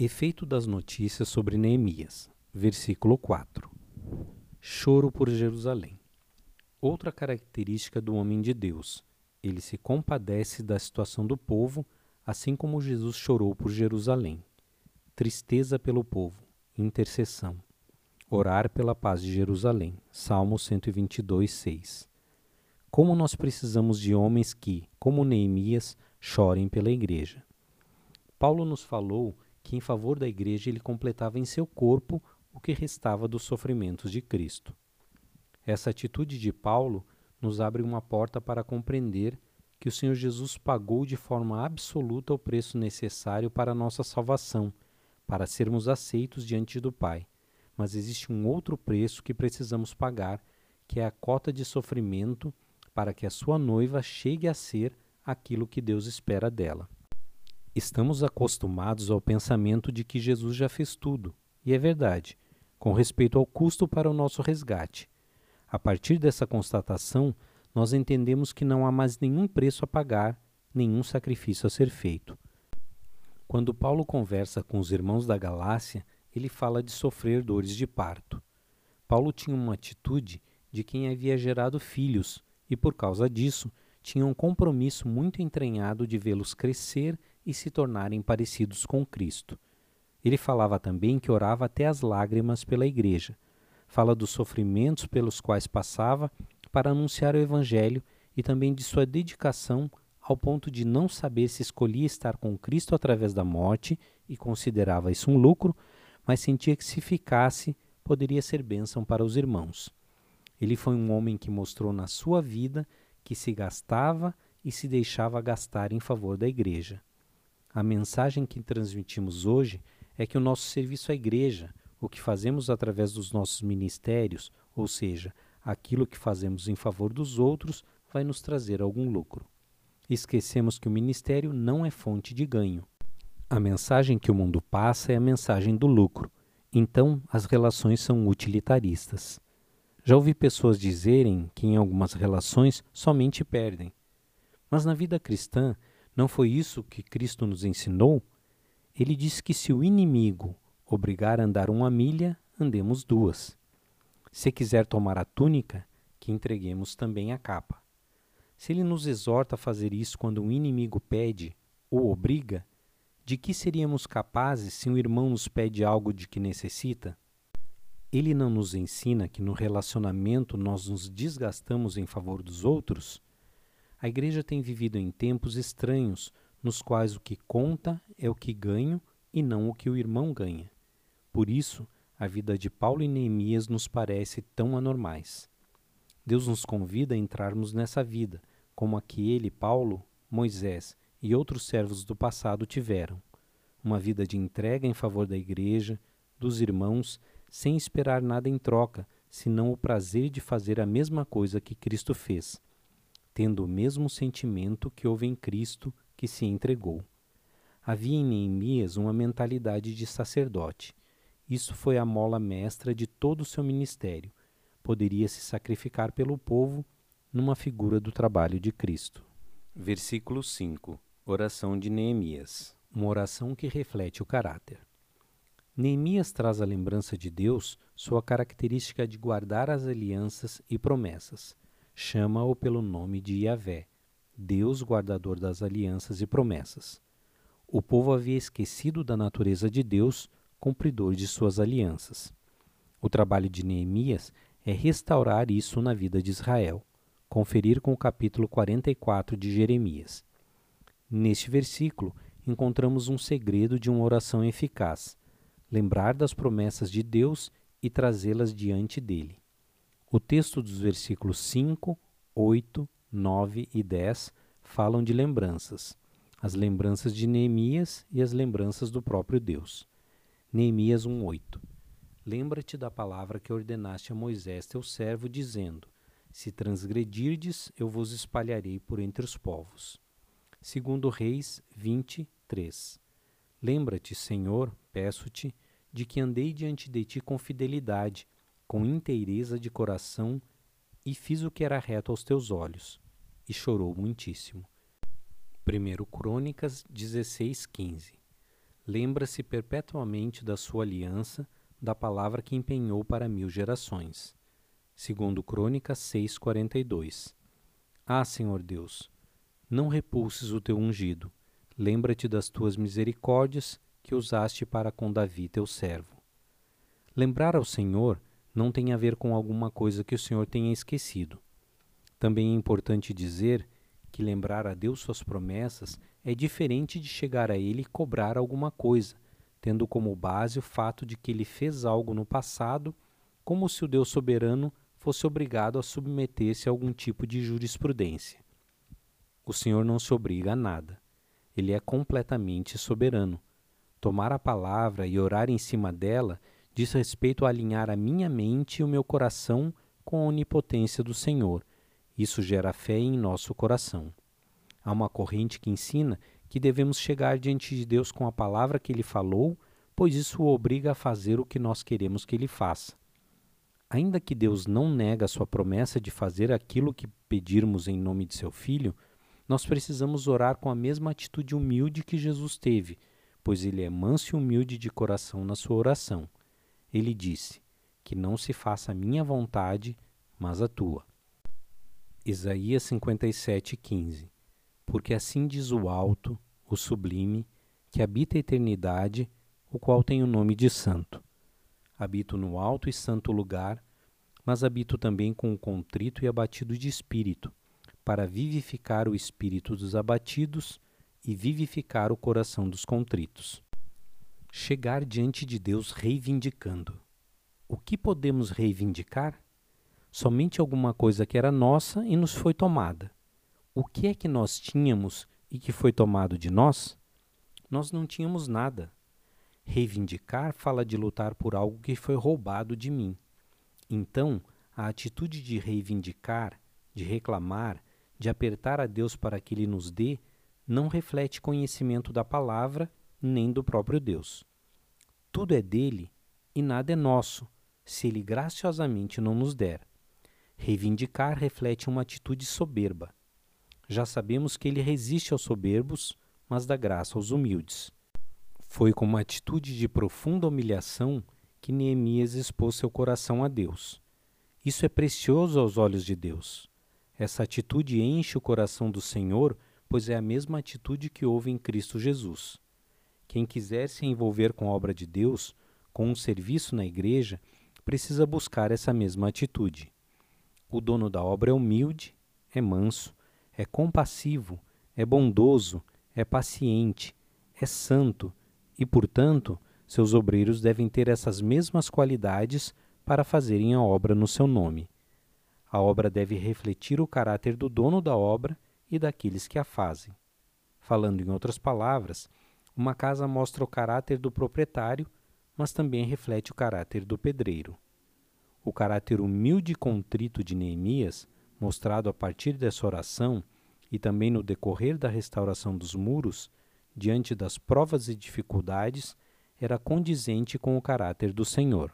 Efeito das notícias sobre Neemias, versículo 4. Choro por Jerusalém. Outra característica do homem de Deus, ele se compadece da situação do povo, assim como Jesus chorou por Jerusalém. Tristeza pelo povo, intercessão. Orar pela paz de Jerusalém. Salmo 122, 6. Como nós precisamos de homens que, como Neemias, chorem pela igreja. Paulo nos falou que, em favor da igreja, ele completava em seu corpo o que restava dos sofrimentos de Cristo. Essa atitude de Paulo nos abre uma porta para compreender que o Senhor Jesus pagou de forma absoluta o preço necessário para a nossa salvação, para sermos aceitos diante do Pai. Mas existe um outro preço que precisamos pagar, que é a cota de sofrimento para que a sua noiva chegue a ser aquilo que Deus espera dela. Estamos acostumados ao pensamento de que Jesus já fez tudo, e é verdade, com respeito ao custo para o nosso resgate. A partir dessa constatação, nós entendemos que não há mais nenhum preço a pagar, nenhum sacrifício a ser feito. Quando Paulo conversa com os irmãos da Galácia, ele fala de sofrer dores de parto. Paulo tinha uma atitude de quem havia gerado filhos e, por causa disso, tinha um compromisso muito entranhado de vê-los crescer e se tornarem parecidos com Cristo. Ele falava também que orava até as lágrimas pela igreja. Fala dos sofrimentos pelos quais passava para anunciar o Evangelho e também de sua dedicação ao ponto de não saber se escolhia estar com Cristo através da morte e considerava isso um lucro, mas sentia que se ficasse poderia ser bênção para os irmãos. Ele foi um homem que mostrou na sua vida que se gastava e se deixava gastar em favor da igreja. A mensagem que transmitimos hoje é que o nosso serviço à igreja, o que fazemos através dos nossos ministérios, ou seja, aquilo que fazemos em favor dos outros, vai nos trazer algum lucro. Esquecemos que o ministério não é fonte de ganho. A mensagem que o mundo passa é a mensagem do lucro. Então, as relações são utilitaristas. Já ouvi pessoas dizerem que em algumas relações somente perdem. Mas na vida cristã, não foi isso que Cristo nos ensinou? Ele disse que se o inimigo obrigar a andar uma milha, andemos duas. Se quiser tomar a túnica, que entreguemos também a capa. Se ele nos exorta a fazer isso quando um inimigo pede ou obriga, de que seríamos capazes se um irmão nos pede algo de que necessita? Ele não nos ensina que no relacionamento nós nos desgastamos em favor dos outros? A igreja tem vivido em tempos estranhos, nos quais o que conta é o que ganho e não o que o irmão ganha. Por isso, a vida de Paulo e Neemias nos parece tão anormais. Deus nos convida a entrarmos nessa vida, como a que ele, Paulo, Moisés e outros servos do passado tiveram. Uma vida de entrega em favor da igreja, dos irmãos, sem esperar nada em troca, senão o prazer de fazer a mesma coisa que Cristo fez tendo o mesmo sentimento que houve em Cristo que se entregou. Havia em Neemias uma mentalidade de sacerdote. Isso foi a mola mestra de todo o seu ministério. Poderia se sacrificar pelo povo numa figura do trabalho de Cristo. Versículo 5. Oração de Neemias. Uma oração que reflete o caráter. Neemias traz à lembrança de Deus sua característica de guardar as alianças e promessas chama-o pelo nome de Yahvé, Deus guardador das alianças e promessas. O povo havia esquecido da natureza de Deus, cumpridor de suas alianças. O trabalho de Neemias é restaurar isso na vida de Israel. Conferir com o capítulo 44 de Jeremias. Neste versículo, encontramos um segredo de uma oração eficaz: lembrar das promessas de Deus e trazê-las diante dele. O texto dos versículos 5, 8, 9 e 10 falam de lembranças, as lembranças de Neemias e as lembranças do próprio Deus. Neemias 1:8. Lembra-te da palavra que ordenaste a Moisés, teu servo, dizendo: Se transgredirdes, eu vos espalharei por entre os povos. Segundo Reis 23. Lembra-te, Senhor, peço-te, de que andei diante de ti com fidelidade com inteireza de coração e fiz o que era reto aos teus olhos. E chorou muitíssimo. 1 Crônicas 16:15. lembra-se perpetuamente da sua aliança, da palavra que empenhou para mil gerações. Segundo Crônicas 6:42. Ah, Senhor Deus, não repulses o teu ungido. Lembra-te das tuas misericórdias que usaste para com Davi, teu servo. Lembrar ao Senhor não tem a ver com alguma coisa que o Senhor tenha esquecido. Também é importante dizer que lembrar a Deus suas promessas é diferente de chegar a Ele e cobrar alguma coisa, tendo como base o fato de que Ele fez algo no passado, como se o Deus soberano fosse obrigado a submeter-se a algum tipo de jurisprudência. O Senhor não se obriga a nada. Ele é completamente soberano. Tomar a palavra e orar em cima dela diz respeito a alinhar a minha mente e o meu coração com a onipotência do Senhor. Isso gera fé em nosso coração. Há uma corrente que ensina que devemos chegar diante de Deus com a palavra que ele falou, pois isso o obriga a fazer o que nós queremos que ele faça. Ainda que Deus não nega a sua promessa de fazer aquilo que pedirmos em nome de seu Filho, nós precisamos orar com a mesma atitude humilde que Jesus teve, pois ele é manso e humilde de coração na sua oração. Ele disse: Que não se faça a minha vontade, mas a tua. Isaías 57:15 porque assim diz o alto, o sublime, que habita a eternidade, o qual tem o nome de Santo. Habito no alto e santo lugar, mas habito também com o contrito e abatido de espírito, para vivificar o espírito dos abatidos e vivificar o coração dos contritos. Chegar diante de Deus reivindicando. O que podemos reivindicar? Somente alguma coisa que era nossa e nos foi tomada o que é que nós tínhamos e que foi tomado de nós? Nós não tínhamos nada. Reivindicar fala de lutar por algo que foi roubado de mim. Então, a atitude de reivindicar, de reclamar, de apertar a Deus para que Ele nos dê, não reflete conhecimento da palavra nem do próprio Deus. Tudo é dele e nada é nosso, se Ele graciosamente não nos der. Reivindicar reflete uma atitude soberba já sabemos que ele resiste aos soberbos, mas dá graça aos humildes. Foi com uma atitude de profunda humilhação que Neemias expôs seu coração a Deus. Isso é precioso aos olhos de Deus. Essa atitude enche o coração do Senhor, pois é a mesma atitude que houve em Cristo Jesus. Quem quiser se envolver com a obra de Deus, com um serviço na igreja, precisa buscar essa mesma atitude. O dono da obra é humilde, é manso, é compassivo, é bondoso, é paciente, é santo e, portanto, seus obreiros devem ter essas mesmas qualidades para fazerem a obra no seu nome. A obra deve refletir o caráter do dono da obra e daqueles que a fazem. Falando em outras palavras, uma casa mostra o caráter do proprietário, mas também reflete o caráter do pedreiro. O caráter humilde e contrito de Neemias mostrado a partir dessa oração e também no decorrer da restauração dos muros, diante das provas e dificuldades, era condizente com o caráter do Senhor.